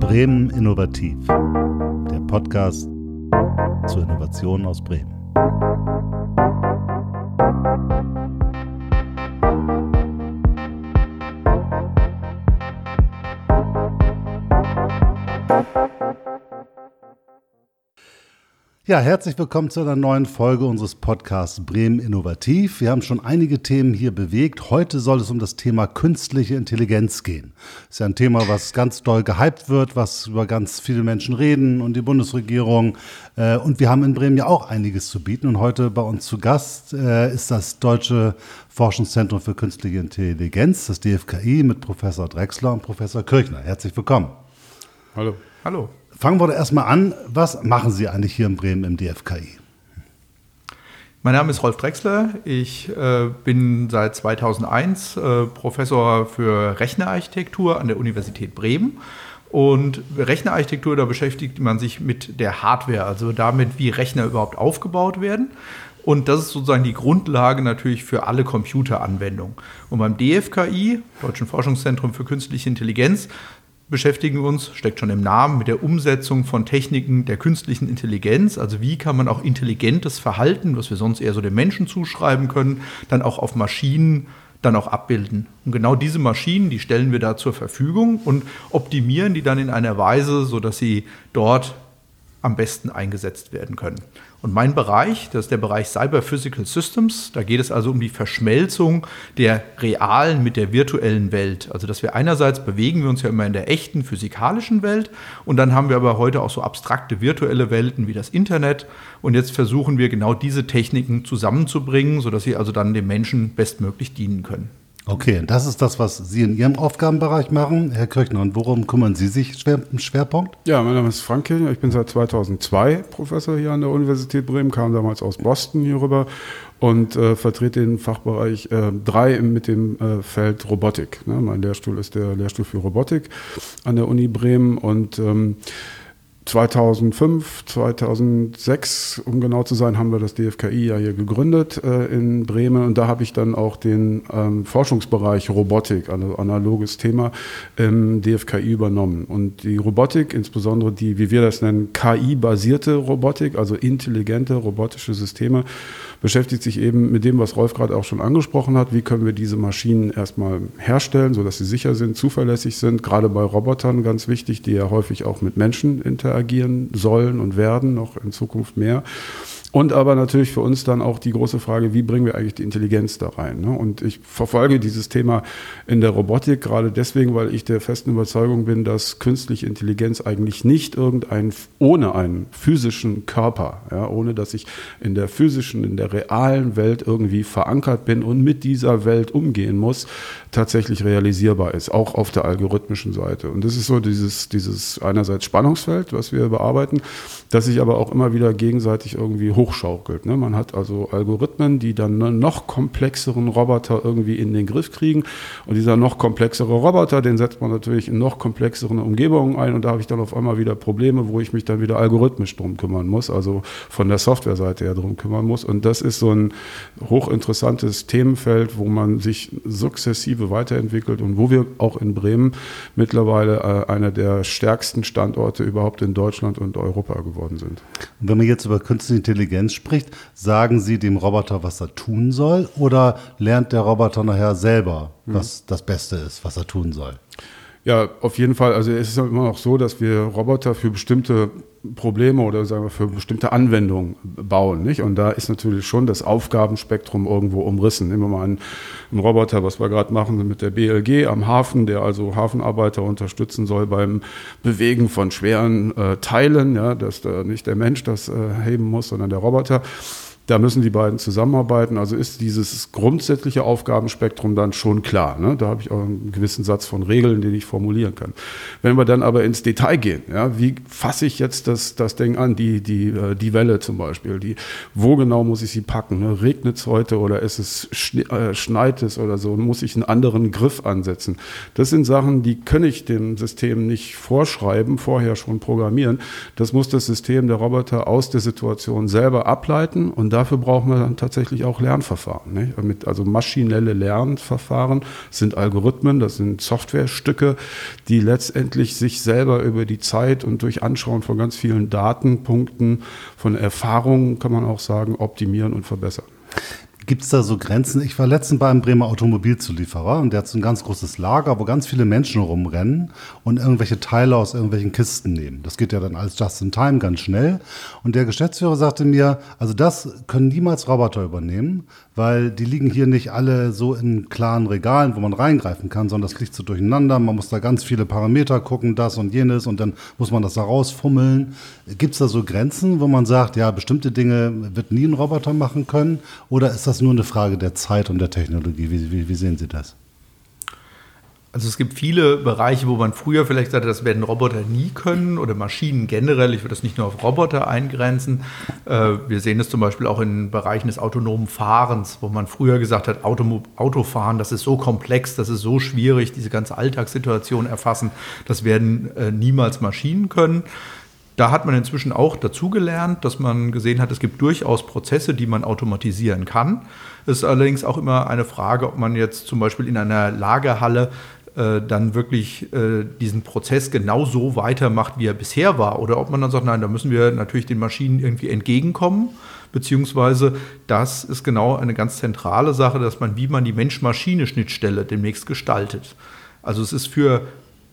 Bremen Innovativ, der Podcast zur Innovation aus Bremen. Ja, herzlich willkommen zu einer neuen Folge unseres Podcasts Bremen Innovativ. Wir haben schon einige Themen hier bewegt. Heute soll es um das Thema künstliche Intelligenz gehen. Das ist ja ein Thema, was ganz doll gehypt wird, was über ganz viele Menschen reden und die Bundesregierung. Äh, und wir haben in Bremen ja auch einiges zu bieten. Und heute bei uns zu Gast äh, ist das Deutsche Forschungszentrum für künstliche Intelligenz, das DFKI, mit Professor Drexler und Professor Kirchner. Herzlich willkommen. Hallo. Hallo. Fangen wir doch erstmal an. Was machen Sie eigentlich hier in Bremen im DFKI? Mein Name ist Rolf Drexler. Ich äh, bin seit 2001 äh, Professor für Rechnerarchitektur an der Universität Bremen. Und Rechnerarchitektur, da beschäftigt man sich mit der Hardware, also damit, wie Rechner überhaupt aufgebaut werden. Und das ist sozusagen die Grundlage natürlich für alle Computeranwendungen. Und beim DFKI, Deutschen Forschungszentrum für Künstliche Intelligenz, beschäftigen uns, steckt schon im Namen, mit der Umsetzung von Techniken der künstlichen Intelligenz. Also wie kann man auch intelligentes Verhalten, was wir sonst eher so dem Menschen zuschreiben können, dann auch auf Maschinen dann auch abbilden. Und genau diese Maschinen, die stellen wir da zur Verfügung und optimieren die dann in einer Weise, sodass sie dort am besten eingesetzt werden können. Und mein Bereich, das ist der Bereich Cyber Physical Systems. Da geht es also um die Verschmelzung der realen mit der virtuellen Welt. Also, dass wir einerseits bewegen wir uns ja immer in der echten physikalischen Welt und dann haben wir aber heute auch so abstrakte virtuelle Welten wie das Internet. Und jetzt versuchen wir genau diese Techniken zusammenzubringen, sodass sie also dann dem Menschen bestmöglich dienen können. Okay, das ist das, was Sie in Ihrem Aufgabenbereich machen. Herr Kirchner, und worum kümmern Sie sich im Schwerpunkt? Ja, mein Name ist Frank Kirchner. Ich bin seit 2002 Professor hier an der Universität Bremen, kam damals aus Boston hier rüber und äh, vertrete den Fachbereich äh, 3 mit dem äh, Feld Robotik. Ne? Mein Lehrstuhl ist der Lehrstuhl für Robotik an der Uni Bremen und ähm, 2005, 2006, um genau zu sein, haben wir das DFKI ja hier gegründet äh, in Bremen und da habe ich dann auch den ähm, Forschungsbereich Robotik, also analoges Thema, im DFKI übernommen. Und die Robotik, insbesondere die, wie wir das nennen, KI-basierte Robotik, also intelligente robotische Systeme, beschäftigt sich eben mit dem, was Rolf gerade auch schon angesprochen hat. Wie können wir diese Maschinen erstmal herstellen, sodass sie sicher sind, zuverlässig sind, gerade bei Robotern ganz wichtig, die ja häufig auch mit Menschen interagieren sollen und werden, noch in Zukunft mehr. Und aber natürlich für uns dann auch die große Frage, wie bringen wir eigentlich die Intelligenz da rein? Ne? Und ich verfolge dieses Thema in der Robotik gerade deswegen, weil ich der festen Überzeugung bin, dass künstliche Intelligenz eigentlich nicht irgendein, ohne einen physischen Körper, ja, ohne dass ich in der physischen, in der realen Welt irgendwie verankert bin und mit dieser Welt umgehen muss, tatsächlich realisierbar ist, auch auf der algorithmischen Seite. Und das ist so dieses, dieses einerseits Spannungsfeld, was wir bearbeiten, das sich aber auch immer wieder gegenseitig irgendwie hochschaukelt. Ne? Man hat also Algorithmen, die dann einen noch komplexeren Roboter irgendwie in den Griff kriegen. Und dieser noch komplexere Roboter, den setzt man natürlich in noch komplexeren Umgebungen ein. Und da habe ich dann auf einmal wieder Probleme, wo ich mich dann wieder algorithmisch drum kümmern muss, also von der Softwareseite her drum kümmern muss. Und das ist so ein hochinteressantes Themenfeld, wo man sich sukzessive weiterentwickelt und wo wir auch in Bremen mittlerweile äh, einer der stärksten Standorte überhaupt in Deutschland und Europa geworden sind. Und wenn man jetzt über künstliche Intelligenz Intelligenz spricht, sagen Sie dem Roboter, was er tun soll, oder lernt der Roboter nachher selber, was mhm. das Beste ist, was er tun soll? Ja, auf jeden Fall. Also es ist immer noch so, dass wir Roboter für bestimmte Probleme oder sagen wir für bestimmte Anwendungen bauen. Nicht? Und da ist natürlich schon das Aufgabenspektrum irgendwo umrissen. Nehmen wir mal einen, einen Roboter, was wir gerade machen mit der BLG am Hafen, der also Hafenarbeiter unterstützen soll beim Bewegen von schweren äh, Teilen, ja, dass da nicht der Mensch das äh, heben muss, sondern der Roboter. Da müssen die beiden zusammenarbeiten. Also ist dieses grundsätzliche Aufgabenspektrum dann schon klar. Ne? Da habe ich auch einen gewissen Satz von Regeln, den ich formulieren kann. Wenn wir dann aber ins Detail gehen, ja, wie fasse ich jetzt das, das Ding an, die, die, äh, die Welle zum Beispiel, die, wo genau muss ich sie packen? Ne? Regnet es heute oder ist es äh, schneit es oder so? Muss ich einen anderen Griff ansetzen? Das sind Sachen, die kann ich dem System nicht vorschreiben, vorher schon programmieren. Das muss das System der Roboter aus der Situation selber ableiten und da dafür brauchen wir dann tatsächlich auch Lernverfahren. Nicht? Also maschinelle Lernverfahren sind Algorithmen, das sind Softwarestücke, die letztendlich sich selber über die Zeit und durch Anschauen von ganz vielen Datenpunkten, von Erfahrungen, kann man auch sagen, optimieren und verbessern. Gibt es da so Grenzen? Ich war letztens beim Bremer Automobilzulieferer und der hat so ein ganz großes Lager, wo ganz viele Menschen rumrennen und irgendwelche Teile aus irgendwelchen Kisten nehmen. Das geht ja dann alles just in time ganz schnell. Und der Geschäftsführer sagte mir, also das können niemals Roboter übernehmen, weil die liegen hier nicht alle so in klaren Regalen, wo man reingreifen kann, sondern das liegt so durcheinander. Man muss da ganz viele Parameter gucken, das und jenes und dann muss man das da rausfummeln. Gibt es da so Grenzen, wo man sagt, ja, bestimmte Dinge wird nie ein Roboter machen können? Oder ist das nur eine Frage der Zeit und der Technologie? Wie, wie, wie sehen Sie das? Also es gibt viele Bereiche, wo man früher vielleicht sagte, das werden Roboter nie können oder Maschinen generell. Ich würde das nicht nur auf Roboter eingrenzen. Äh, wir sehen es zum Beispiel auch in Bereichen des autonomen Fahrens, wo man früher gesagt hat, Auto, Autofahren, das ist so komplex, das ist so schwierig, diese ganze Alltagssituation erfassen, das werden äh, niemals Maschinen können. Da hat man inzwischen auch dazugelernt, dass man gesehen hat, es gibt durchaus Prozesse, die man automatisieren kann. Es ist allerdings auch immer eine Frage, ob man jetzt zum Beispiel in einer Lagerhalle äh, dann wirklich äh, diesen Prozess genau so weitermacht, wie er bisher war. Oder ob man dann sagt, nein, da müssen wir natürlich den Maschinen irgendwie entgegenkommen. Beziehungsweise das ist genau eine ganz zentrale Sache, dass man, wie man die Mensch-Maschine-Schnittstelle demnächst gestaltet. Also es ist für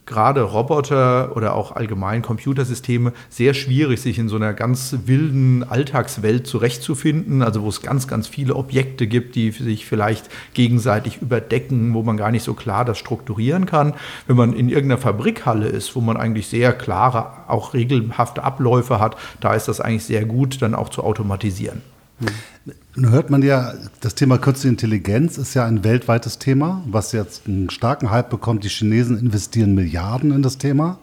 gerade Roboter oder auch allgemein Computersysteme sehr schwierig, sich in so einer ganz wilden Alltagswelt zurechtzufinden, also wo es ganz, ganz viele Objekte gibt, die sich vielleicht gegenseitig überdecken, wo man gar nicht so klar das strukturieren kann. Wenn man in irgendeiner Fabrikhalle ist, wo man eigentlich sehr klare, auch regelhafte Abläufe hat, da ist das eigentlich sehr gut, dann auch zu automatisieren. Nun hört man ja, das Thema Künstliche Intelligenz ist ja ein weltweites Thema, was jetzt einen starken Hype bekommt. Die Chinesen investieren Milliarden in das Thema.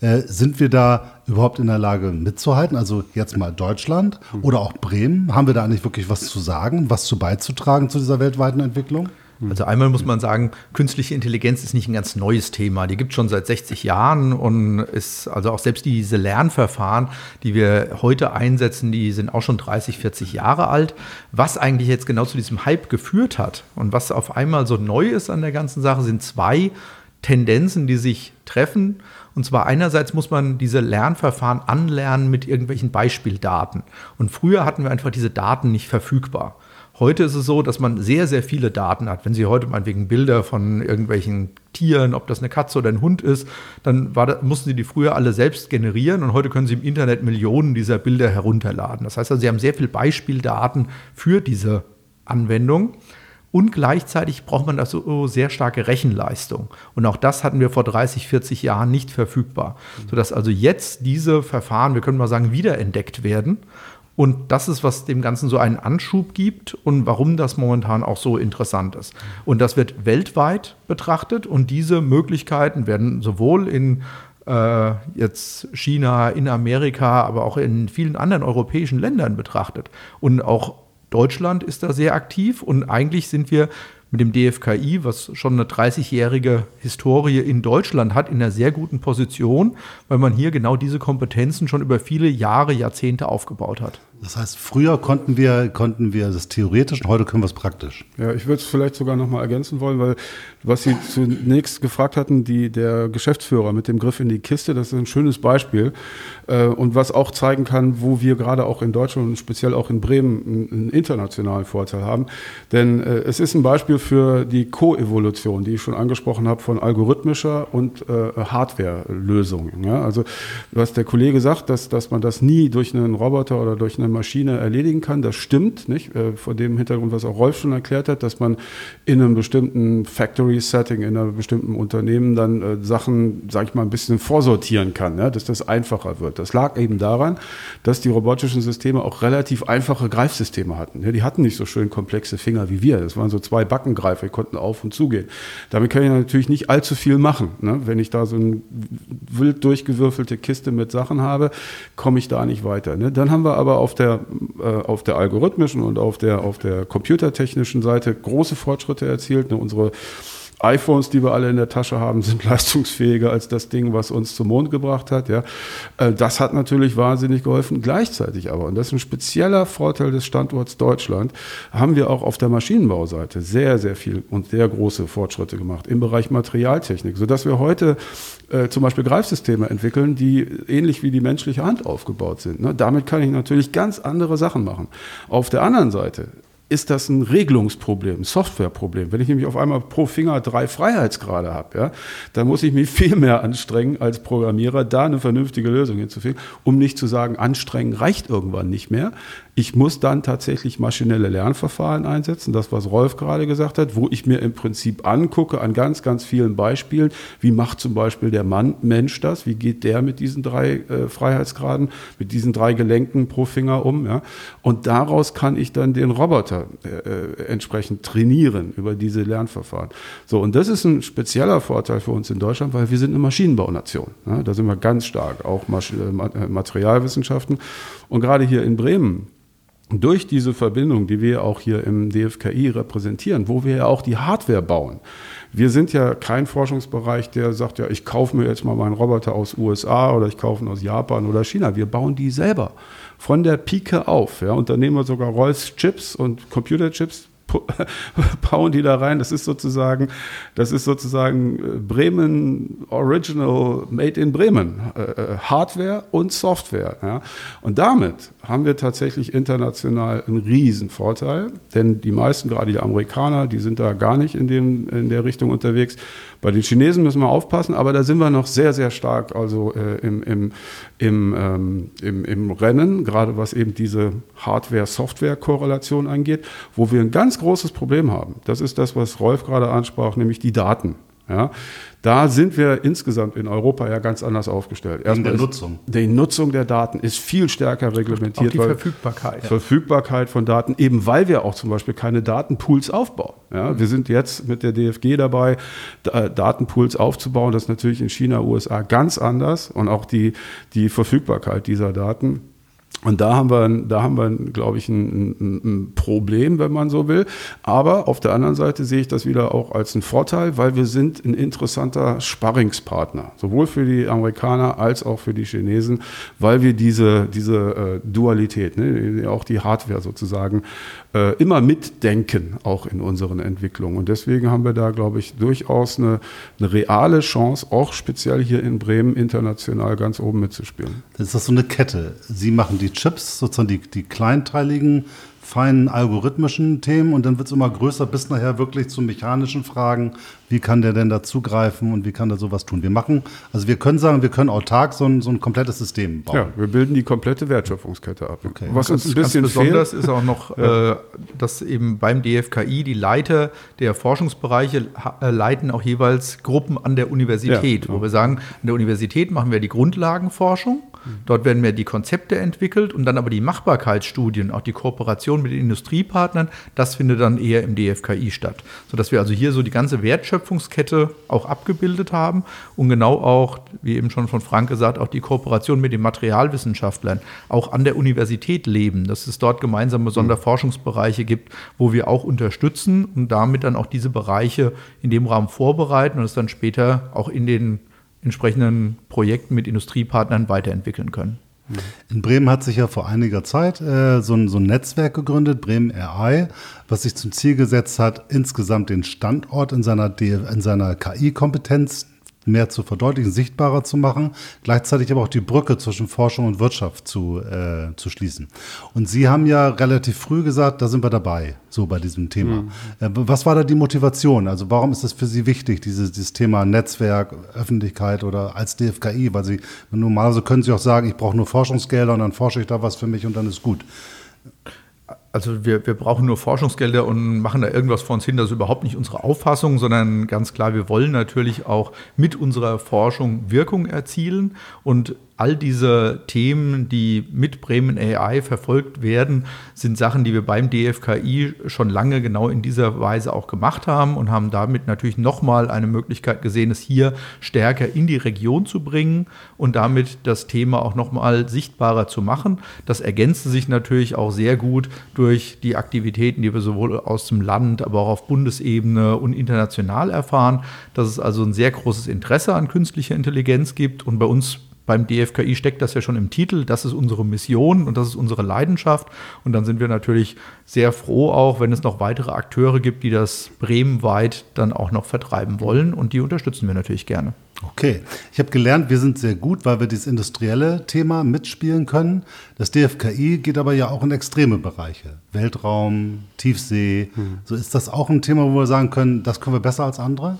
Äh, sind wir da überhaupt in der Lage mitzuhalten? Also jetzt mal Deutschland oder auch Bremen. Haben wir da eigentlich wirklich was zu sagen, was zu beizutragen zu dieser weltweiten Entwicklung? Also einmal muss man sagen, künstliche Intelligenz ist nicht ein ganz neues Thema. Die gibt es schon seit 60 Jahren und ist also auch selbst diese Lernverfahren, die wir heute einsetzen, die sind auch schon 30, 40 Jahre alt. Was eigentlich jetzt genau zu diesem Hype geführt hat und was auf einmal so neu ist an der ganzen Sache, sind zwei Tendenzen, die sich treffen. Und zwar einerseits muss man diese Lernverfahren anlernen mit irgendwelchen Beispieldaten. Und früher hatten wir einfach diese Daten nicht verfügbar. Heute ist es so, dass man sehr, sehr viele Daten hat. Wenn Sie heute meinetwegen Bilder von irgendwelchen Tieren, ob das eine Katze oder ein Hund ist, dann da, mussten Sie die früher alle selbst generieren und heute können Sie im Internet Millionen dieser Bilder herunterladen. Das heißt also, Sie haben sehr viel Beispieldaten für diese Anwendung. Und gleichzeitig braucht man dazu so sehr starke Rechenleistung. Und auch das hatten wir vor 30, 40 Jahren nicht verfügbar. Sodass also jetzt diese Verfahren, wir können mal sagen, wiederentdeckt werden und das ist, was dem Ganzen so einen Anschub gibt und warum das momentan auch so interessant ist. Und das wird weltweit betrachtet und diese Möglichkeiten werden sowohl in äh, jetzt China, in Amerika, aber auch in vielen anderen europäischen Ländern betrachtet. Und auch Deutschland ist da sehr aktiv und eigentlich sind wir mit dem DFKI, was schon eine 30-jährige Historie in Deutschland hat, in einer sehr guten Position, weil man hier genau diese Kompetenzen schon über viele Jahre, Jahrzehnte aufgebaut hat. Das heißt, früher konnten wir, konnten wir das theoretisch und heute können wir es praktisch. Ja, ich würde es vielleicht sogar noch mal ergänzen wollen, weil was Sie zunächst gefragt hatten, die, der Geschäftsführer mit dem Griff in die Kiste, das ist ein schönes Beispiel äh, und was auch zeigen kann, wo wir gerade auch in Deutschland und speziell auch in Bremen einen, einen internationalen Vorteil haben. Denn äh, es ist ein Beispiel für die Koevolution, die ich schon angesprochen habe, von algorithmischer und äh, Hardware-Lösungen. Ja? Also was der Kollege sagt, dass, dass man das nie durch einen Roboter oder durch eine Maschine erledigen kann. Das stimmt, nicht? Äh, vor dem Hintergrund, was auch Rolf schon erklärt hat, dass man in einem bestimmten Factory-Setting, in einem bestimmten Unternehmen dann äh, Sachen, sag ich mal, ein bisschen vorsortieren kann, ja? dass das einfacher wird. Das lag eben daran, dass die robotischen Systeme auch relativ einfache Greifsysteme hatten. Ja? Die hatten nicht so schön komplexe Finger wie wir. Das waren so zwei Backengreifer, die konnten auf und zugehen. Damit kann ich natürlich nicht allzu viel machen. Ne? Wenn ich da so eine wild durchgewürfelte Kiste mit Sachen habe, komme ich da nicht weiter. Ne? Dann haben wir aber auf der, äh, auf der algorithmischen und auf der, auf der computertechnischen Seite große Fortschritte erzielt. Ne, unsere iPhones, die wir alle in der Tasche haben, sind leistungsfähiger als das Ding, was uns zum Mond gebracht hat. Ja. Äh, das hat natürlich wahnsinnig geholfen. Gleichzeitig aber, und das ist ein spezieller Vorteil des Standorts Deutschland, haben wir auch auf der Maschinenbauseite sehr, sehr viel und sehr große Fortschritte gemacht im Bereich Materialtechnik, sodass wir heute äh, zum Beispiel Greifsysteme entwickeln, die ähnlich wie die menschliche Hand aufgebaut sind. Ne? Damit kann ich natürlich ganz andere Sachen machen. Auf der anderen Seite ist das ein Regelungsproblem, ein Softwareproblem. Wenn ich nämlich auf einmal pro Finger drei Freiheitsgrade habe, ja, dann muss ich mich viel mehr anstrengen als Programmierer, da eine vernünftige Lösung hinzufinden, um nicht zu sagen, anstrengen reicht irgendwann nicht mehr. Ich muss dann tatsächlich maschinelle Lernverfahren einsetzen, das, was Rolf gerade gesagt hat, wo ich mir im Prinzip angucke an ganz, ganz vielen Beispielen, wie macht zum Beispiel der Mann, Mensch das, wie geht der mit diesen drei äh, Freiheitsgraden, mit diesen drei Gelenken pro Finger um. Ja? Und daraus kann ich dann den Roboter äh, entsprechend trainieren über diese Lernverfahren. So, und das ist ein spezieller Vorteil für uns in Deutschland, weil wir sind eine Maschinenbaunation. Ja? Da sind wir ganz stark, auch Masch äh, Materialwissenschaften. Und gerade hier in Bremen, durch diese Verbindung, die wir auch hier im DFKI repräsentieren, wo wir ja auch die Hardware bauen. Wir sind ja kein Forschungsbereich, der sagt, ja, ich kaufe mir jetzt mal meinen Roboter aus USA oder ich kaufe ihn aus Japan oder China. Wir bauen die selber von der Pike auf. Ja, und dann nehmen wir sogar Rolls Chips und Computerchips, bauen die da rein. Das ist sozusagen, das ist sozusagen äh, Bremen Original Made in Bremen. Äh, äh, Hardware und Software. Ja. Und damit haben wir tatsächlich international einen riesen Vorteil, denn die meisten, gerade die Amerikaner, die sind da gar nicht in, dem, in der Richtung unterwegs. Bei den Chinesen müssen wir aufpassen, aber da sind wir noch sehr, sehr stark also äh, im, im, im, ähm, im, im Rennen, gerade was eben diese Hardware-Software-Korrelation angeht, wo wir ein ganz großes Problem haben. Das ist das, was Rolf gerade ansprach, nämlich die Daten. Ja, da sind wir insgesamt in Europa ja ganz anders aufgestellt. Erstmal der Nutzung. Die Nutzung der Daten ist viel stärker reglementiert. Auch die Verfügbarkeit. Verfügbarkeit von Daten, eben weil wir auch zum Beispiel keine Datenpools aufbauen. Ja, wir sind jetzt mit der DFG dabei, Datenpools aufzubauen. Das ist natürlich in China, USA ganz anders und auch die, die Verfügbarkeit dieser Daten und da haben wir, da haben wir, glaube ich, ein, ein, Problem, wenn man so will. Aber auf der anderen Seite sehe ich das wieder auch als einen Vorteil, weil wir sind ein interessanter Sparringspartner, sowohl für die Amerikaner als auch für die Chinesen, weil wir diese, diese äh, Dualität, ne, auch die Hardware sozusagen, äh, immer mitdenken, auch in unseren Entwicklungen. Und deswegen haben wir da, glaube ich, durchaus eine, eine reale Chance, auch speziell hier in Bremen international ganz oben mitzuspielen. Das ist das so eine Kette. Sie machen die Chips, sozusagen die, die kleinteiligen feinen algorithmischen Themen und dann wird es immer größer bis nachher wirklich zu mechanischen Fragen. Wie kann der denn da zugreifen und wie kann der sowas tun? Wir machen, also wir können sagen, wir können autark so ein, so ein komplettes System bauen. Ja, wir bilden die komplette Wertschöpfungskette ab. Okay. Was uns ein bisschen ganz besonders fehlt, ist auch noch, äh, dass eben beim DFKI die Leiter der Forschungsbereiche äh, leiten auch jeweils Gruppen an der Universität, ja, wo wir sagen, an der Universität machen wir die Grundlagenforschung Dort werden mehr die Konzepte entwickelt und dann aber die Machbarkeitsstudien, auch die Kooperation mit den Industriepartnern, das findet dann eher im DFKI statt. Sodass wir also hier so die ganze Wertschöpfungskette auch abgebildet haben und genau auch, wie eben schon von Frank gesagt, auch die Kooperation mit den Materialwissenschaftlern auch an der Universität leben, dass es dort gemeinsame Sonderforschungsbereiche gibt, wo wir auch unterstützen und damit dann auch diese Bereiche in dem Rahmen vorbereiten und es dann später auch in den entsprechenden Projekten mit Industriepartnern weiterentwickeln können. In Bremen hat sich ja vor einiger Zeit äh, so, ein, so, ein, Netzwerk gegründet, Bremen RI, was sich zum Ziel gesetzt hat, insgesamt den Standort in seiner, seiner KI-Kompetenz mehr zu verdeutlichen, sichtbarer zu machen, gleichzeitig aber auch die Brücke zwischen Forschung und Wirtschaft zu, äh, zu schließen. Und Sie haben ja relativ früh gesagt, da sind wir dabei, so bei diesem Thema. Mhm. Äh, was war da die Motivation? Also warum ist es für Sie wichtig, dieses, dieses Thema Netzwerk, Öffentlichkeit oder als DFKI? Weil Sie normalerweise können Sie auch sagen, ich brauche nur Forschungsgelder und dann forsche ich da was für mich und dann ist gut also wir, wir brauchen nur Forschungsgelder und machen da irgendwas vor uns hin. Das ist überhaupt nicht unsere Auffassung, sondern ganz klar, wir wollen natürlich auch mit unserer Forschung Wirkung erzielen. Und all diese Themen, die mit Bremen AI verfolgt werden, sind Sachen, die wir beim DFKI schon lange genau in dieser Weise auch gemacht haben und haben damit natürlich nochmal eine Möglichkeit gesehen, es hier stärker in die Region zu bringen und damit das Thema auch nochmal sichtbarer zu machen. Das ergänzte sich natürlich auch sehr gut durch die Aktivitäten, die wir sowohl aus dem Land, aber auch auf Bundesebene und international erfahren, dass es also ein sehr großes Interesse an künstlicher Intelligenz gibt und bei uns beim DFKI steckt das ja schon im Titel. Das ist unsere Mission und das ist unsere Leidenschaft. Und dann sind wir natürlich sehr froh auch, wenn es noch weitere Akteure gibt, die das bremenweit dann auch noch vertreiben wollen. Und die unterstützen wir natürlich gerne. Okay, ich habe gelernt, wir sind sehr gut, weil wir dieses industrielle Thema mitspielen können. Das DFKI geht aber ja auch in extreme Bereiche. Weltraum, Tiefsee. Hm. So ist das auch ein Thema, wo wir sagen können, das können wir besser als andere?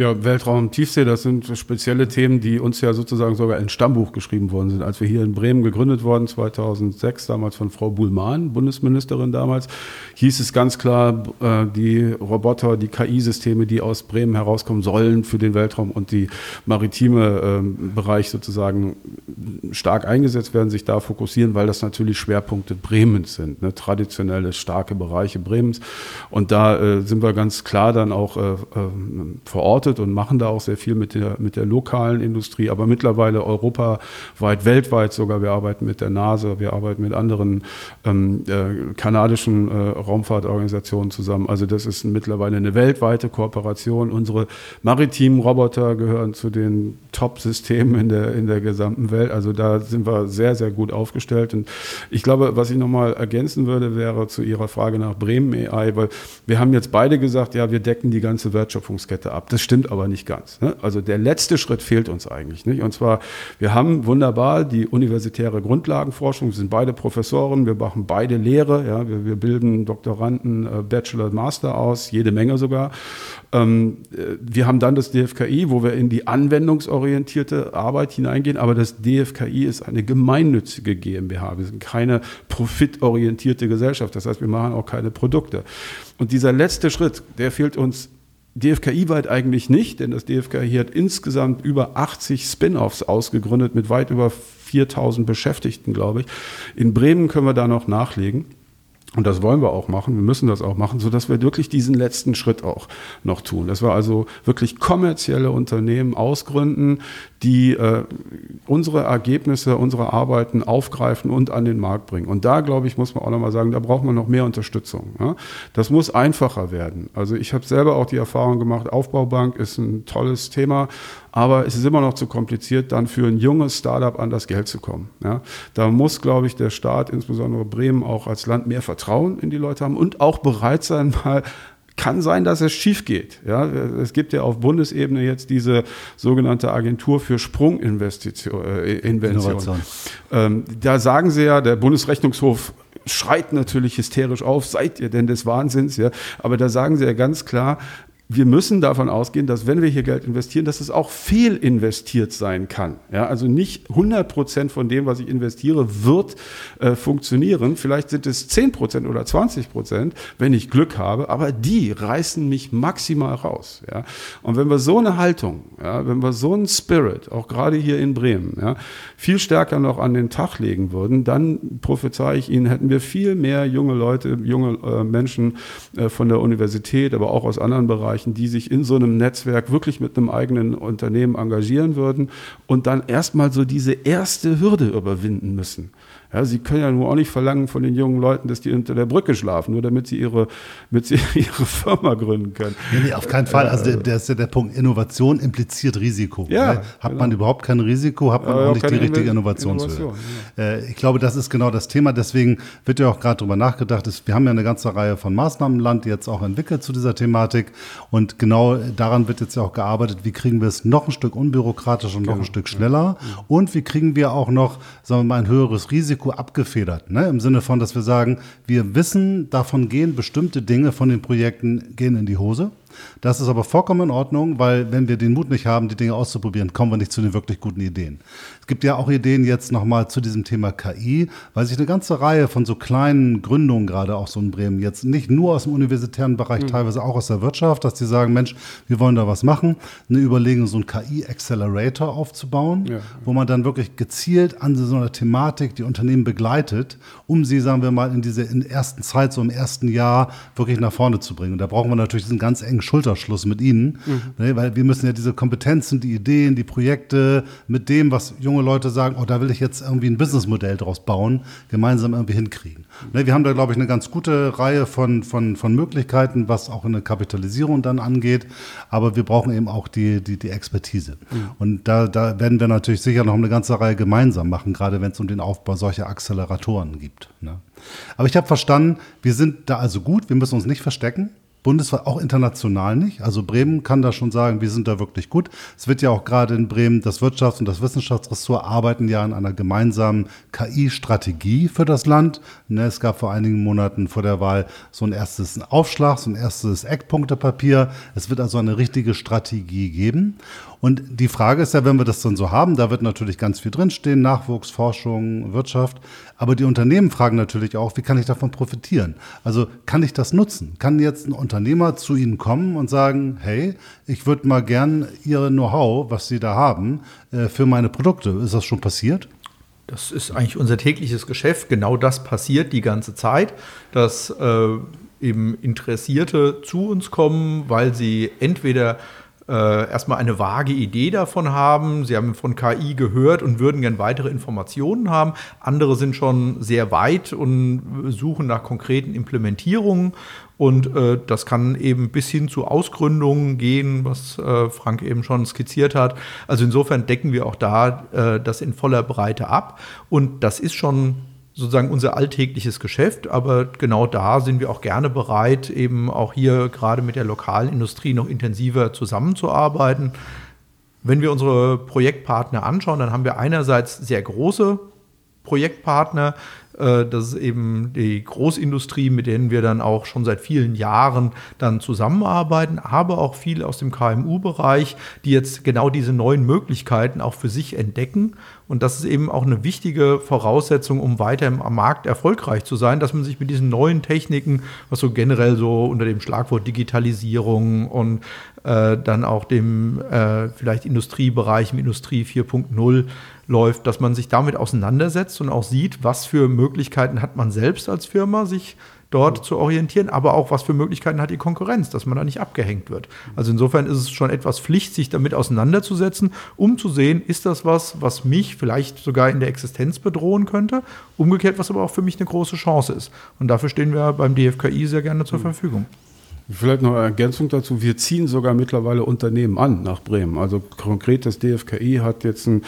Ja, Weltraum, Tiefsee, das sind spezielle Themen, die uns ja sozusagen sogar ins Stammbuch geschrieben worden sind. Als wir hier in Bremen gegründet wurden, 2006, damals von Frau Buhlmann, Bundesministerin damals, hieß es ganz klar, äh, die Roboter, die KI-Systeme, die aus Bremen herauskommen sollen für den Weltraum und die maritime ähm, Bereich sozusagen stark eingesetzt werden, sich da fokussieren, weil das natürlich Schwerpunkte Bremens sind, ne? traditionelle, starke Bereiche Bremens. Und da äh, sind wir ganz klar dann auch äh, verortet gestartet und machen da auch sehr viel mit der, mit der lokalen Industrie, aber mittlerweile europaweit, weltweit sogar. Wir arbeiten mit der NASA, wir arbeiten mit anderen ähm, äh, kanadischen äh, Raumfahrtorganisationen zusammen. Also das ist mittlerweile eine weltweite Kooperation. Unsere maritimen Roboter gehören zu den Top-Systemen in der, in der gesamten Welt. Also da sind wir sehr, sehr gut aufgestellt. Und ich glaube, was ich nochmal ergänzen würde, wäre zu Ihrer Frage nach Bremen AI, weil wir haben jetzt beide gesagt, ja, wir decken die ganze Wertschöpfungskette ab. Das stimmt aber nicht ganz. Ne? Also der letzte Schritt fehlt uns eigentlich nicht. Und zwar, wir haben wunderbar die universitäre Grundlagenforschung. Wir sind beide Professoren, wir machen beide Lehre. Ja? Wir, wir bilden Doktoranden, äh, Bachelor, Master aus, jede Menge sogar. Ähm, äh, wir haben dann das DFKI, wo wir in die anwendungsorientierte Arbeit hineingehen. Aber das DFKI ist eine gemeinnützige GmbH. Wir sind keine profitorientierte Gesellschaft. Das heißt, wir machen auch keine Produkte. Und dieser letzte Schritt, der fehlt uns DFKI-weit eigentlich nicht, denn das DFKI hat insgesamt über 80 Spin-offs ausgegründet mit weit über 4000 Beschäftigten, glaube ich. In Bremen können wir da noch nachlegen. Und das wollen wir auch machen. Wir müssen das auch machen, sodass wir wirklich diesen letzten Schritt auch noch tun. Dass wir also wirklich kommerzielle Unternehmen ausgründen, die äh, unsere Ergebnisse, unsere Arbeiten aufgreifen und an den Markt bringen. Und da, glaube ich, muss man auch nochmal sagen, da braucht man noch mehr Unterstützung. Ja? Das muss einfacher werden. Also ich habe selber auch die Erfahrung gemacht, Aufbaubank ist ein tolles Thema, aber es ist immer noch zu kompliziert, dann für ein junges Startup an das Geld zu kommen. Ja? Da muss, glaube ich, der Staat, insbesondere Bremen, auch als Land mehr Vertrauen in die Leute haben und auch bereit sein, mal kann sein, dass es schief geht. Ja, es gibt ja auf Bundesebene jetzt diese sogenannte Agentur für Sprunginvestition. Äh, Ähm, da sagen sie ja, der Bundesrechnungshof schreit natürlich hysterisch auf, seid ihr denn des Wahnsinns? Ja? Aber da sagen sie ja ganz klar, wir müssen davon ausgehen, dass wenn wir hier Geld investieren, dass es auch fehlinvestiert sein kann. Ja, also nicht 100 Prozent von dem, was ich investiere, wird äh, funktionieren. Vielleicht sind es 10 Prozent oder 20 Prozent, wenn ich Glück habe, aber die reißen mich maximal raus. Ja, und wenn wir so eine Haltung, ja, wenn wir so einen Spirit, auch gerade hier in Bremen, ja, viel stärker noch an den Tag legen würden, dann prophezei ich Ihnen, hätten wir viel mehr junge Leute, junge äh, Menschen äh, von der Universität, aber auch aus anderen Bereichen Bereichen, die sich in so einem Netzwerk wirklich mit einem eigenen Unternehmen engagieren würden und dann erstmal so diese erste Hürde überwinden müssen. Ja, sie können ja nur auch nicht verlangen von den jungen Leuten, dass die unter der Brücke schlafen, nur damit sie ihre, damit sie ihre Firma gründen können. Nee, nee auf keinen Fall. Also der, der ist ja der Punkt, Innovation impliziert Risiko. Ja, ne? Hat genau. man überhaupt kein Risiko, hat man ja, auch nicht die richtige Innovationshöhe. Innovation, ja. Äh, ich glaube, das ist genau das Thema. Deswegen wird ja auch gerade darüber nachgedacht. wir haben ja eine ganze Reihe von Maßnahmen im Land jetzt auch entwickelt zu dieser Thematik. Und genau daran wird jetzt ja auch gearbeitet, wie kriegen wir es noch ein Stück unbürokratischer und noch genau. ein Stück schneller. Und wie kriegen wir auch noch, sagen wir mal, ein höheres Risiko Risiko abgefedert. Ne? Im Sinne von, dass wir sagen, wir wissen, davon gehen bestimmte Dinge von den Projekten gehen in die Hose. Das ist aber vollkommen in Ordnung, weil wenn wir den Mut nicht haben, die Dinge auszuprobieren, kommen wir nicht zu den wirklich guten Ideen. Es gibt ja auch Ideen jetzt nochmal zu diesem Thema KI, weil sich eine ganze Reihe von so kleinen Gründungen gerade auch so in Bremen jetzt nicht nur aus dem universitären Bereich, mhm. teilweise auch aus der Wirtschaft, dass die sagen, Mensch, wir wollen da was machen, eine Überlegung, so ein KI-Accelerator aufzubauen, ja. wo man dann wirklich gezielt an so einer Thematik die Unternehmen begleitet, um sie, sagen wir mal, in dieser in ersten Zeit, so im ersten Jahr, wirklich nach vorne zu bringen. Und da brauchen wir natürlich diesen ganz engen Schulterschluss mit ihnen, mhm. ne, weil wir müssen ja diese Kompetenzen, die Ideen, die Projekte mit dem, was junge Leute sagen, oh, da will ich jetzt irgendwie ein Businessmodell draus bauen, gemeinsam irgendwie hinkriegen. Ne, wir haben da, glaube ich, eine ganz gute Reihe von, von, von Möglichkeiten, was auch eine Kapitalisierung dann angeht, aber wir brauchen eben auch die, die, die Expertise. Mhm. Und da, da werden wir natürlich sicher noch eine ganze Reihe gemeinsam machen, gerade wenn es um den Aufbau solcher Acceleratoren gibt. Ne? Aber ich habe verstanden, wir sind da also gut, wir müssen uns nicht verstecken bundesweit, auch international nicht. Also Bremen kann da schon sagen, wir sind da wirklich gut. Es wird ja auch gerade in Bremen, das Wirtschafts- und das Wissenschaftsressort arbeiten ja an einer gemeinsamen KI-Strategie für das Land. Ne, es gab vor einigen Monaten vor der Wahl so ein erstes Aufschlag, so ein erstes Eckpunktepapier. Es wird also eine richtige Strategie geben. Und die Frage ist ja, wenn wir das dann so haben, da wird natürlich ganz viel drinstehen, Nachwuchs, Forschung, Wirtschaft. Aber die Unternehmen fragen natürlich auch, wie kann ich davon profitieren? Also kann ich das nutzen? Kann jetzt ein Unternehmer zu Ihnen kommen und sagen, hey, ich würde mal gern Ihr Know-how, was Sie da haben, äh, für meine Produkte. Ist das schon passiert? Das ist eigentlich unser tägliches Geschäft. Genau das passiert die ganze Zeit, dass äh, eben Interessierte zu uns kommen, weil sie entweder äh, erstmal eine vage Idee davon haben. Sie haben von KI gehört und würden gern weitere Informationen haben. Andere sind schon sehr weit und suchen nach konkreten Implementierungen. Und äh, das kann eben bis hin zu Ausgründungen gehen, was äh, Frank eben schon skizziert hat. Also insofern decken wir auch da äh, das in voller Breite ab. Und das ist schon sozusagen unser alltägliches Geschäft, aber genau da sind wir auch gerne bereit, eben auch hier gerade mit der lokalen Industrie noch intensiver zusammenzuarbeiten. Wenn wir unsere Projektpartner anschauen, dann haben wir einerseits sehr große Projektpartner, äh, das ist eben die Großindustrie, mit denen wir dann auch schon seit vielen Jahren dann zusammenarbeiten, aber auch viele aus dem KMU-Bereich, die jetzt genau diese neuen Möglichkeiten auch für sich entdecken. Und das ist eben auch eine wichtige Voraussetzung, um weiter im Markt erfolgreich zu sein, dass man sich mit diesen neuen Techniken, was so generell so unter dem Schlagwort Digitalisierung und äh, dann auch dem äh, vielleicht Industriebereich, im Industrie 4.0 läuft, dass man sich damit auseinandersetzt und auch sieht, was für Möglichkeiten hat man selbst als Firma, sich dort zu orientieren, aber auch was für Möglichkeiten hat die Konkurrenz, dass man da nicht abgehängt wird. Also insofern ist es schon etwas Pflicht, sich damit auseinanderzusetzen, um zu sehen, ist das was, was mich vielleicht sogar in der Existenz bedrohen könnte, umgekehrt, was aber auch für mich eine große Chance ist. Und dafür stehen wir beim DFKI sehr gerne zur Verfügung. Vielleicht noch eine Ergänzung dazu. Wir ziehen sogar mittlerweile Unternehmen an nach Bremen. Also konkret das DFKI hat jetzt ein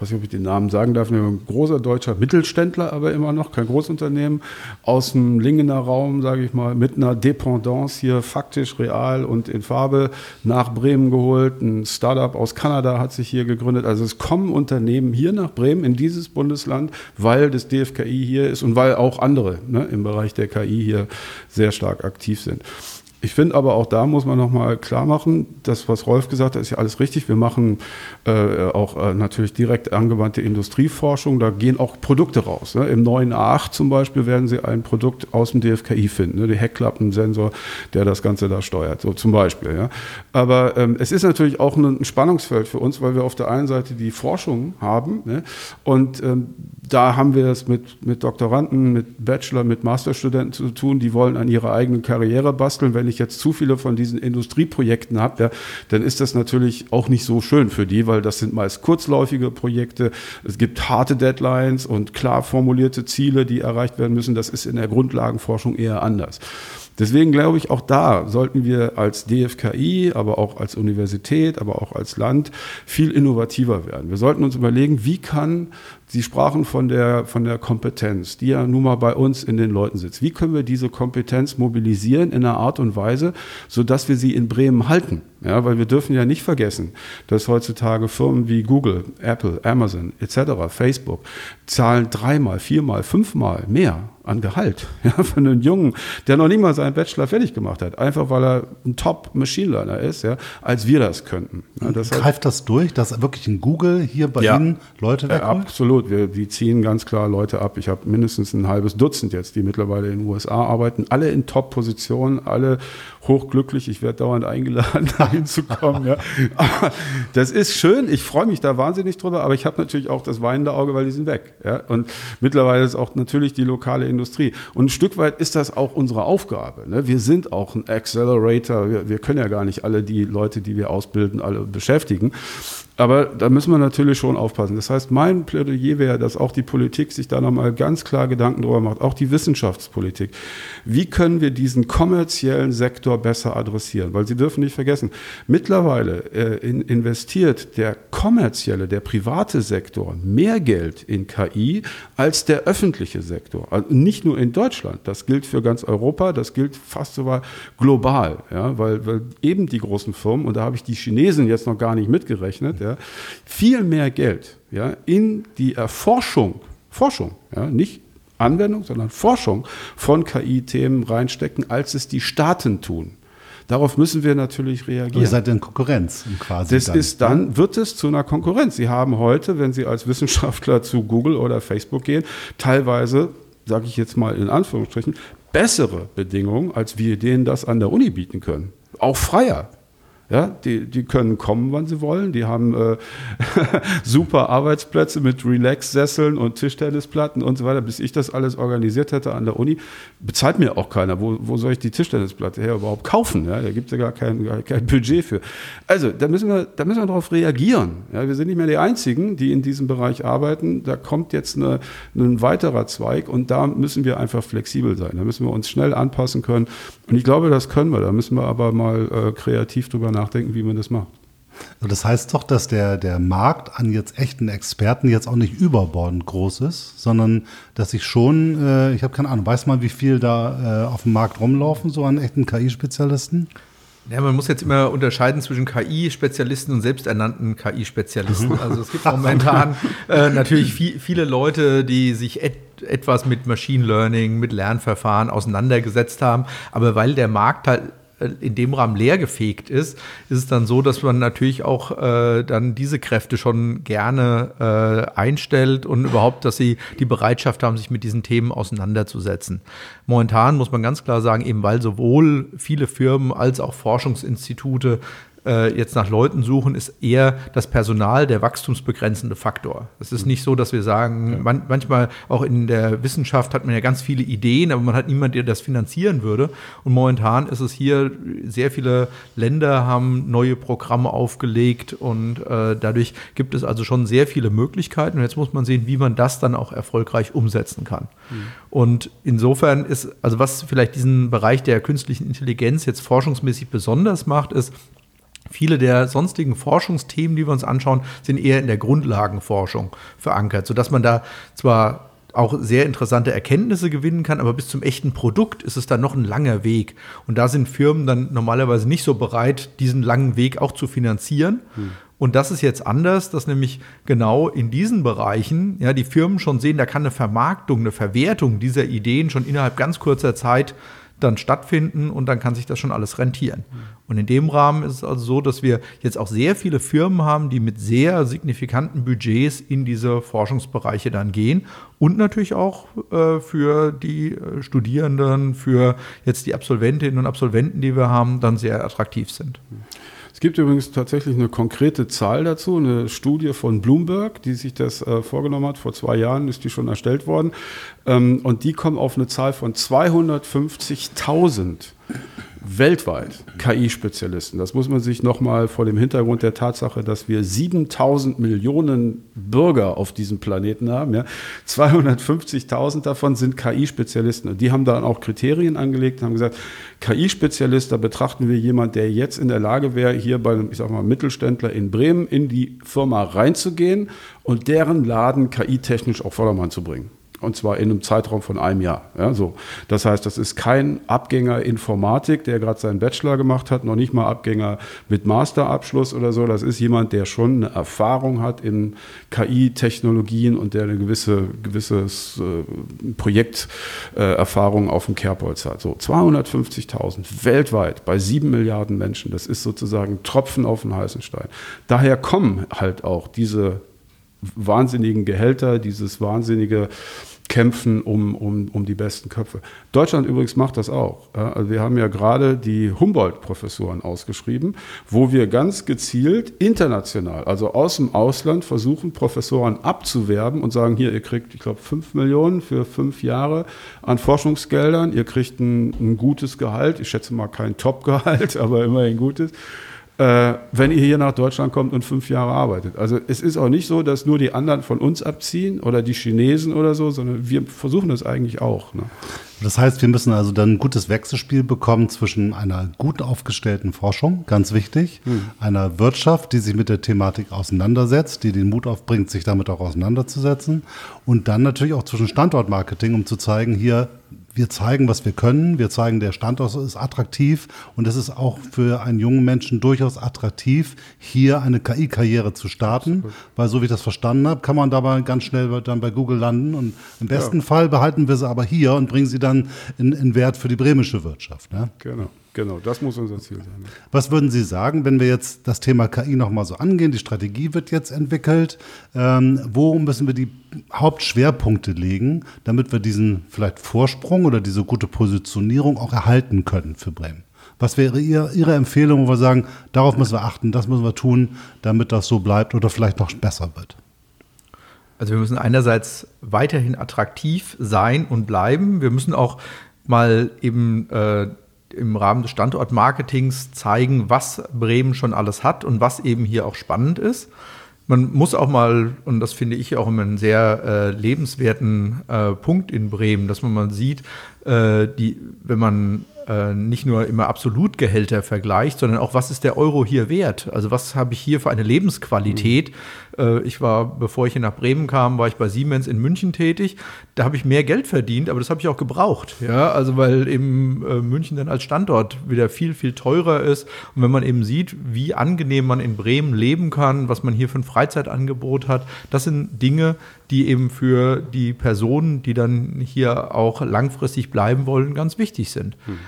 weiß nicht, ob ich den Namen sagen darf, ein großer deutscher Mittelständler, aber immer noch kein Großunternehmen, aus dem Lingener Raum, sage ich mal, mit einer Dependance hier faktisch, real und in Farbe nach Bremen geholt. Ein Startup aus Kanada hat sich hier gegründet. Also es kommen Unternehmen hier nach Bremen, in dieses Bundesland, weil das DFKI hier ist und weil auch andere ne, im Bereich der KI hier sehr stark aktiv sind. Ich finde aber auch da muss man nochmal klar machen, das, was Rolf gesagt hat, ist ja alles richtig. Wir machen äh, auch äh, natürlich direkt angewandte Industrieforschung. Da gehen auch Produkte raus. Ne? Im neuen A8 zum Beispiel werden Sie ein Produkt aus dem DFKI finden. Ne? Die Heckklappensensor, der das Ganze da steuert, so zum Beispiel. Ja? Aber ähm, es ist natürlich auch ein, Spannungsfeld für uns, weil wir auf der einen Seite die Forschung haben ne? und ähm, da haben wir es mit, mit Doktoranden, mit Bachelor, mit Masterstudenten zu tun, die wollen an ihrer eigenen Karriere basteln. Wenn ich jetzt zu viele von diesen Industrieprojekten habe, ja, dann ist das natürlich auch nicht so schön für die, weil das sind meist kurzläufige Projekte. Es gibt harte Deadlines und klar formulierte Ziele, die erreicht werden müssen. Das ist in der Grundlagenforschung eher anders. Deswegen glaube ich, auch da sollten wir als DFKI, aber auch als Universität, aber auch als Land viel innovativer werden. Wir sollten uns überlegen, wie kann, Sie sprachen von der, von der Kompetenz, die ja nun mal bei uns in den Leuten sitzt. Wie können wir diese Kompetenz mobilisieren in einer Art und Weise, sodass wir sie in Bremen halten? Ja, weil wir dürfen ja nicht vergessen, dass heutzutage Firmen wie Google, Apple, Amazon etc., Facebook zahlen dreimal, viermal, fünfmal mehr an Gehalt ja, für einen Jungen, der noch nicht mal seinen Bachelor fertig gemacht hat, einfach weil er ein Top-Machine Learner ist, ja, als wir das könnten. Ja, das Greift das durch, dass wirklich in Google hier bei Ihnen Leute wegholt? Ja, absolut, wir, die ziehen ganz klar Leute ab. Ich habe mindestens ein halbes Dutzend jetzt, die mittlerweile in den USA arbeiten, alle in Top-Positionen, alle hochglücklich. Ich werde dauernd eingeladen, da hinzukommen. ja. das ist schön, ich freue mich da wahnsinnig drüber, aber ich habe natürlich auch das weinende Auge, weil die sind weg. Ja? Und mittlerweile ist auch natürlich die lokale Industrie. Und ein Stück weit ist das auch unsere Aufgabe. Ne? Wir sind auch ein Accelerator. Wir, wir können ja gar nicht alle die Leute, die wir ausbilden, alle beschäftigen. Aber da müssen wir natürlich schon aufpassen. Das heißt, mein Plädoyer wäre, dass auch die Politik sich da nochmal ganz klar Gedanken drüber macht, auch die Wissenschaftspolitik. Wie können wir diesen kommerziellen Sektor besser adressieren? Weil Sie dürfen nicht vergessen, mittlerweile äh, in, investiert der kommerzielle, der private Sektor mehr Geld in KI als der öffentliche Sektor. Also nicht nur in Deutschland, das gilt für ganz Europa, das gilt fast sogar global, ja, weil, weil eben die großen Firmen, und da habe ich die Chinesen jetzt noch gar nicht mitgerechnet, ja, viel mehr Geld ja, in die Erforschung, Forschung, ja, nicht Anwendung, sondern Forschung von KI-Themen reinstecken, als es die Staaten tun. Darauf müssen wir natürlich reagieren. Ihr seid in Konkurrenz quasi. Das dann. ist dann, wird es zu einer Konkurrenz. Sie haben heute, wenn Sie als Wissenschaftler zu Google oder Facebook gehen, teilweise, sage ich jetzt mal in Anführungsstrichen, bessere Bedingungen, als wir denen das an der Uni bieten können. Auch freier. Ja, die, die können kommen, wann sie wollen. Die haben äh, super Arbeitsplätze mit Relax-Sesseln und Tischtennisplatten und so weiter. Bis ich das alles organisiert hätte an der Uni, bezahlt mir auch keiner. Wo, wo soll ich die Tischtennisplatte her überhaupt kaufen? Ja, da gibt es ja gar kein, gar kein Budget für. Also, da müssen wir, da müssen wir darauf reagieren. Ja, wir sind nicht mehr die Einzigen, die in diesem Bereich arbeiten. Da kommt jetzt eine, ein weiterer Zweig und da müssen wir einfach flexibel sein. Da müssen wir uns schnell anpassen können. Und ich glaube, das können wir. Da müssen wir aber mal äh, kreativ drüber nachdenken nachdenken, wie man das macht. Das heißt doch, dass der, der Markt an jetzt echten Experten jetzt auch nicht überbordend groß ist, sondern dass ich schon, äh, ich habe keine Ahnung, weiß man, wie viel da äh, auf dem Markt rumlaufen, so an echten KI-Spezialisten? Ja, man muss jetzt immer unterscheiden zwischen KI-Spezialisten und selbsternannten KI-Spezialisten. Mhm. Also es gibt momentan äh, natürlich viel, viele Leute, die sich et etwas mit Machine Learning, mit Lernverfahren auseinandergesetzt haben, aber weil der Markt halt in dem Rahmen leergefegt ist, ist es dann so, dass man natürlich auch äh, dann diese Kräfte schon gerne äh, einstellt und überhaupt, dass sie die Bereitschaft haben, sich mit diesen Themen auseinanderzusetzen. Momentan muss man ganz klar sagen, eben weil sowohl viele Firmen als auch Forschungsinstitute äh, jetzt nach Leuten suchen, ist eher das Personal der wachstumsbegrenzende Faktor. Es ist nicht so, dass wir sagen, ja. man, manchmal auch in der Wissenschaft hat man ja ganz viele Ideen, aber man hat niemanden, der das finanzieren würde. Und momentan ist es hier, sehr viele Länder haben neue Programme aufgelegt und äh, dadurch gibt es also schon sehr viele Möglichkeiten. Und jetzt muss man sehen, wie man das dann auch erfolgreich umsetzen kann. Mhm. Und insofern ist, also was vielleicht diesen Bereich der künstlichen Intelligenz jetzt forschungsmäßig besonders macht, ist, Viele der sonstigen Forschungsthemen, die wir uns anschauen, sind eher in der Grundlagenforschung verankert, sodass man da zwar auch sehr interessante Erkenntnisse gewinnen kann, aber bis zum echten Produkt ist es dann noch ein langer Weg. Und da sind Firmen dann normalerweise nicht so bereit, diesen langen Weg auch zu finanzieren. Hm. Und das ist jetzt anders, dass nämlich genau in diesen Bereichen ja die Firmen schon sehen, da kann eine Vermarktung, eine Verwertung dieser Ideen schon innerhalb ganz kurzer Zeit dann stattfinden und dann kann sich das schon alles rentieren. Und in dem Rahmen ist es also so, dass wir jetzt auch sehr viele Firmen haben, die mit sehr signifikanten Budgets in diese Forschungsbereiche dann gehen und natürlich auch äh, für die äh, Studierenden, für jetzt die Absolventinnen und Absolventen, die wir haben, dann sehr attraktiv sind. Es gibt übrigens tatsächlich eine konkrete Zahl dazu, eine Studie von Bloomberg, die sich das äh, vorgenommen hat. Vor zwei Jahren ist die schon erstellt worden. Ähm, und die kommen auf eine Zahl von 250.000 weltweit KI-Spezialisten. Das muss man sich nochmal vor dem Hintergrund der Tatsache, dass wir 7000 Millionen Bürger auf diesem Planeten haben. Ja. 250.000 davon sind KI-Spezialisten. Und die haben dann auch Kriterien angelegt und haben gesagt, KI-Spezialist, da betrachten wir jemanden, der jetzt in der Lage wäre, hier bei einem, ich sag mal, Mittelständler in Bremen in die Firma reinzugehen und deren Laden KI-technisch auf Vordermann zu bringen. Und zwar in einem Zeitraum von einem Jahr. Ja, so. Das heißt, das ist kein Abgänger Informatik, der gerade seinen Bachelor gemacht hat, noch nicht mal Abgänger mit Masterabschluss oder so. Das ist jemand, der schon eine Erfahrung hat in KI-Technologien und der eine gewisse gewisses äh, Projekterfahrung äh, auf dem Kerbholz hat. So 250.000 weltweit bei sieben Milliarden Menschen. Das ist sozusagen Tropfen auf den heißen Stein. Daher kommen halt auch diese wahnsinnigen Gehälter, dieses wahnsinnige kämpfen um, um, um die besten Köpfe. Deutschland übrigens macht das auch. Also wir haben ja gerade die Humboldt-Professuren ausgeschrieben, wo wir ganz gezielt international, also aus dem Ausland, versuchen, Professoren abzuwerben und sagen, hier, ihr kriegt, ich glaube, fünf Millionen für fünf Jahre an Forschungsgeldern, ihr kriegt ein, ein gutes Gehalt, ich schätze mal kein Top-Gehalt, aber immerhin gutes äh, wenn ihr hier nach Deutschland kommt und fünf Jahre arbeitet. Also es ist auch nicht so, dass nur die anderen von uns abziehen oder die Chinesen oder so, sondern wir versuchen das eigentlich auch. Ne? Das heißt, wir müssen also dann ein gutes Wechselspiel bekommen zwischen einer gut aufgestellten Forschung, ganz wichtig, hm. einer Wirtschaft, die sich mit der Thematik auseinandersetzt, die den Mut aufbringt, sich damit auch auseinanderzusetzen und dann natürlich auch zwischen Standortmarketing, um zu zeigen, hier wir zeigen, was wir können. Wir zeigen, der Standort ist attraktiv und es ist auch für einen jungen Menschen durchaus attraktiv, hier eine KI-Karriere zu starten, weil so wie ich das verstanden habe, kann man dabei ganz schnell dann bei Google landen und im besten ja. Fall behalten wir sie aber hier und bringen sie dann in, in Wert für die bremische Wirtschaft. Ne? Genau. Genau, das muss unser Ziel sein. Was würden Sie sagen, wenn wir jetzt das Thema KI nochmal so angehen? Die Strategie wird jetzt entwickelt. Ähm, wo müssen wir die Hauptschwerpunkte legen, damit wir diesen vielleicht Vorsprung oder diese gute Positionierung auch erhalten können für Bremen? Was wäre Ihr, Ihre Empfehlung, wo wir sagen, darauf müssen wir achten, das müssen wir tun, damit das so bleibt oder vielleicht noch besser wird? Also wir müssen einerseits weiterhin attraktiv sein und bleiben. Wir müssen auch mal eben äh, im Rahmen des Standortmarketings zeigen, was Bremen schon alles hat und was eben hier auch spannend ist. Man muss auch mal, und das finde ich auch immer einen sehr äh, lebenswerten äh, Punkt in Bremen, dass man mal sieht, äh, die, wenn man äh, nicht nur immer Absolutgehälter vergleicht, sondern auch, was ist der Euro hier wert? Also was habe ich hier für eine Lebensqualität? Mhm. Äh, ich war, bevor ich hier nach Bremen kam, war ich bei Siemens in München tätig. Da habe ich mehr Geld verdient, aber das habe ich auch gebraucht. Ja, also weil eben äh, München dann als Standort wieder viel, viel teurer ist. Und wenn man eben sieht, wie angenehm man in Bremen leben kann, was man hier für ein Freizeitangebot hat, das sind Dinge, die eben für die Personen, die dann hier auch langfristig bleiben wollen, ganz wichtig sind. Mhm.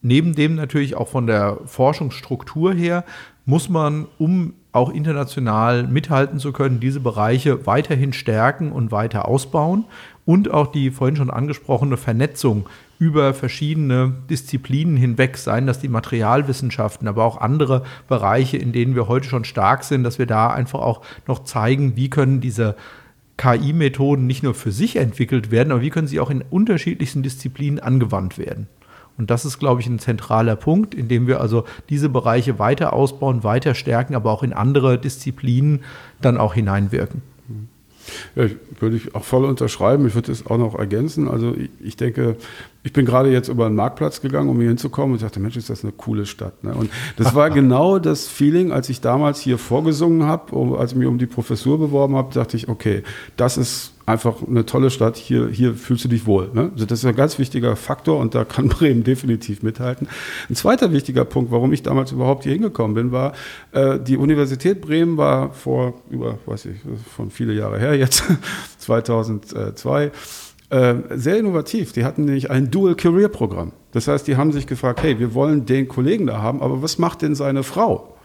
Neben dem natürlich auch von der Forschungsstruktur her muss man, um auch international mithalten zu können, diese Bereiche weiterhin stärken und weiter ausbauen und auch die vorhin schon angesprochene Vernetzung über verschiedene Disziplinen hinweg, seien das die Materialwissenschaften, aber auch andere Bereiche, in denen wir heute schon stark sind, dass wir da einfach auch noch zeigen, wie können diese KI-Methoden nicht nur für sich entwickelt werden, aber wie können sie auch in unterschiedlichsten Disziplinen angewandt werden. Und das ist, glaube ich, ein zentraler Punkt, in dem wir also diese Bereiche weiter ausbauen, weiter stärken, aber auch in andere Disziplinen dann auch hineinwirken. Ja, würde ich auch voll unterschreiben. Ich würde es auch noch ergänzen. Also ich, ich, denke, ich bin gerade jetzt über einen Marktplatz gegangen, um hier hinzukommen und dachte, Mensch, ist das eine coole Stadt. Ne? Und das war genau das Feeling, als ich damals hier vorgesungen habe, als ich mich um die Professur beworben habe, dachte ich, okay, das ist einfach eine tolle Stadt, hier, hier fühlst du dich wohl. Ne? Also das ist ein ganz wichtiger Faktor und da kann Bremen definitiv mithalten. Ein zweiter wichtiger Punkt, warum ich damals überhaupt hier hingekommen bin, war, äh, die Universität Bremen war vor über, weiß ich, von viele Jahre her jetzt, 2002, äh, sehr innovativ. Die hatten nämlich ein Dual-Career-Programm. Das heißt, die haben sich gefragt, hey, wir wollen den Kollegen da haben, aber was macht denn seine Frau?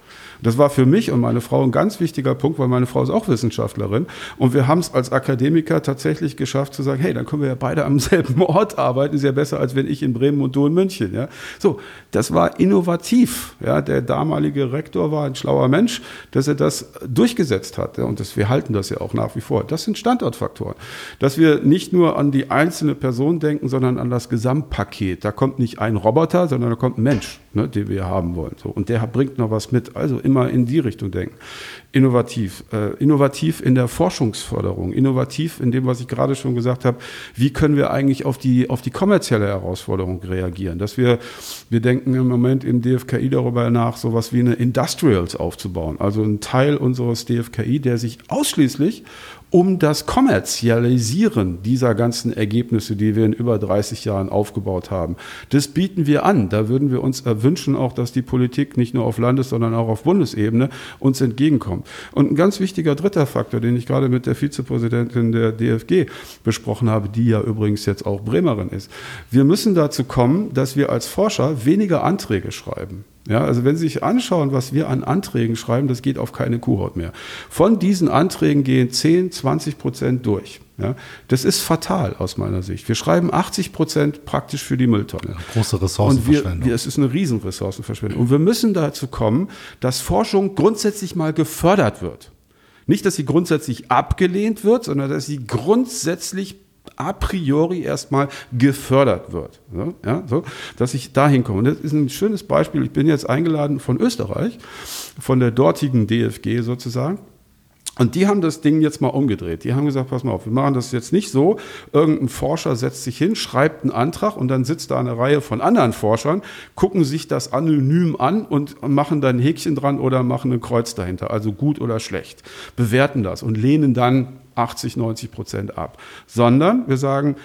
Das war für mich und meine Frau ein ganz wichtiger Punkt, weil meine Frau ist auch Wissenschaftlerin. Und wir haben es als Akademiker tatsächlich geschafft zu sagen, hey, dann können wir ja beide am selben Ort arbeiten. Ist ja besser, als wenn ich in Bremen und du in München. Ja? So, das war innovativ. Ja? Der damalige Rektor war ein schlauer Mensch, dass er das durchgesetzt hat. Und das, wir halten das ja auch nach wie vor. Das sind Standortfaktoren. Dass wir nicht nur an die einzelne Person denken, sondern an das Gesamtpaket. Da kommt nicht ein Roboter, sondern da kommt ein Mensch, ne, den wir haben wollen. So, und der bringt noch was mit. Also immer in die Richtung denken. Innovativ. Äh, innovativ in der Forschungsförderung. Innovativ in dem, was ich gerade schon gesagt habe. Wie können wir eigentlich auf die, auf die kommerzielle Herausforderung reagieren? Dass wir, wir denken im Moment im DFKI darüber nach, sowas wie eine Industrials aufzubauen. Also ein Teil unseres DFKI, der sich ausschließlich um das Kommerzialisieren dieser ganzen Ergebnisse, die wir in über 30 Jahren aufgebaut haben. Das bieten wir an. Da würden wir uns wünschen auch, dass die Politik nicht nur auf Landes-, sondern auch auf Bundesebene uns entgegenkommt. Und ein ganz wichtiger dritter Faktor, den ich gerade mit der Vizepräsidentin der DFG besprochen habe, die ja übrigens jetzt auch Bremerin ist. Wir müssen dazu kommen, dass wir als Forscher weniger Anträge schreiben. Ja, also wenn Sie sich anschauen, was wir an Anträgen schreiben, das geht auf keine Kuhhaut mehr. Von diesen Anträgen gehen 10, 20 Prozent durch. Ja, das ist fatal aus meiner Sicht. Wir schreiben 80 Prozent praktisch für die Mülltonne. Große Ressourcenverschwendung. Und wir, es ist eine Riesenressourcenverschwendung. Und wir müssen dazu kommen, dass Forschung grundsätzlich mal gefördert wird. Nicht, dass sie grundsätzlich abgelehnt wird, sondern dass sie grundsätzlich a priori erstmal gefördert wird. Ja, so, dass ich dahin komme. Und das ist ein schönes Beispiel. Ich bin jetzt eingeladen von Österreich, von der dortigen DFG sozusagen. Und die haben das Ding jetzt mal umgedreht. Die haben gesagt, pass mal auf, wir machen das jetzt nicht so. Irgendein Forscher setzt sich hin, schreibt einen Antrag und dann sitzt da eine Reihe von anderen Forschern, gucken sich das anonym an und machen da ein Häkchen dran oder machen ein Kreuz dahinter, also gut oder schlecht. Bewerten das und lehnen dann 80, 90 Prozent ab. Sondern wir sagen,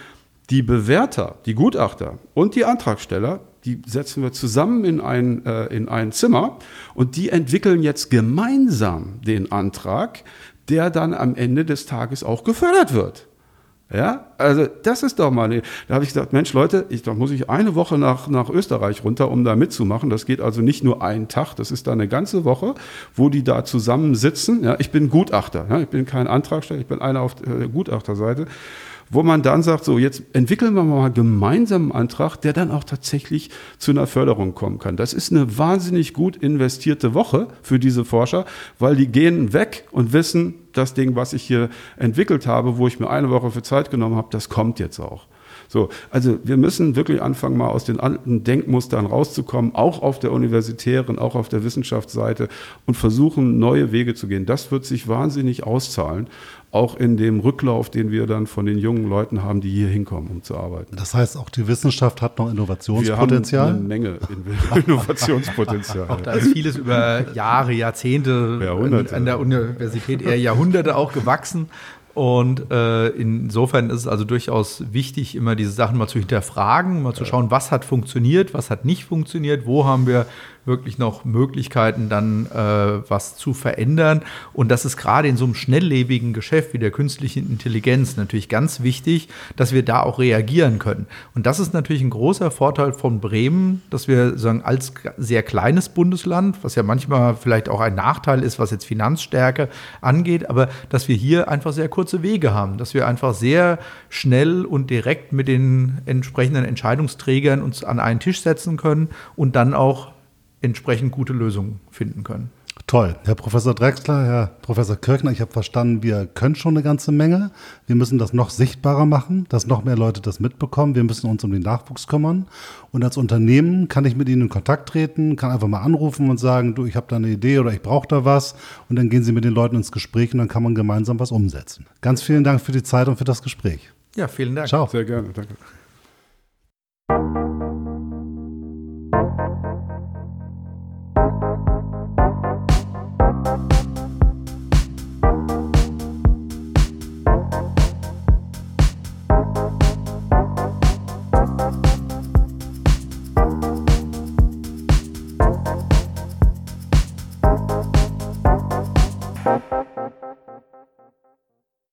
die Bewerter, die Gutachter und die Antragsteller die setzen wir zusammen in ein, äh, in ein Zimmer und die entwickeln jetzt gemeinsam den Antrag, der dann am Ende des Tages auch gefördert wird. Ja, also das ist doch mal, da habe ich gesagt, Mensch Leute, ich, da muss ich eine Woche nach, nach Österreich runter, um da mitzumachen. Das geht also nicht nur einen Tag, das ist da eine ganze Woche, wo die da zusammen sitzen. Ja, ich bin Gutachter, ja, ich bin kein Antragsteller, ich bin einer auf der Gutachterseite wo man dann sagt, so jetzt entwickeln wir mal gemeinsam einen Antrag, der dann auch tatsächlich zu einer Förderung kommen kann. Das ist eine wahnsinnig gut investierte Woche für diese Forscher, weil die gehen weg und wissen, das Ding, was ich hier entwickelt habe, wo ich mir eine Woche für Zeit genommen habe, das kommt jetzt auch. So, also wir müssen wirklich anfangen, mal aus den alten Denkmustern rauszukommen, auch auf der universitären, auch auf der Wissenschaftsseite und versuchen, neue Wege zu gehen. Das wird sich wahnsinnig auszahlen auch in dem Rücklauf, den wir dann von den jungen Leuten haben, die hier hinkommen, um zu arbeiten. Das heißt, auch die Wissenschaft hat noch Innovationspotenzial? Wir haben eine Menge Innovationspotenzial. auch da ist vieles über Jahre, Jahrzehnte Jahrhunderte. an der Universität, eher Jahrhunderte auch gewachsen. Und äh, insofern ist es also durchaus wichtig, immer diese Sachen mal zu hinterfragen, mal zu schauen, was hat funktioniert, was hat nicht funktioniert, wo haben wir wirklich noch Möglichkeiten, dann äh, was zu verändern. Und das ist gerade in so einem schnelllebigen Geschäft wie der künstlichen Intelligenz natürlich ganz wichtig, dass wir da auch reagieren können. Und das ist natürlich ein großer Vorteil von Bremen, dass wir sagen, als sehr kleines Bundesland, was ja manchmal vielleicht auch ein Nachteil ist, was jetzt Finanzstärke angeht, aber dass wir hier einfach sehr kurze Wege haben, dass wir einfach sehr schnell und direkt mit den entsprechenden Entscheidungsträgern uns an einen Tisch setzen können und dann auch entsprechend gute Lösungen finden können. Toll. Herr Professor Drexler, Herr Professor Kirchner, ich habe verstanden, wir können schon eine ganze Menge. Wir müssen das noch sichtbarer machen, dass noch mehr Leute das mitbekommen. Wir müssen uns um den Nachwuchs kümmern. Und als Unternehmen kann ich mit Ihnen in Kontakt treten, kann einfach mal anrufen und sagen, du, ich habe da eine Idee oder ich brauche da was. Und dann gehen Sie mit den Leuten ins Gespräch und dann kann man gemeinsam was umsetzen. Ganz vielen Dank für die Zeit und für das Gespräch. Ja, vielen Dank. Ciao. Sehr gerne. Danke.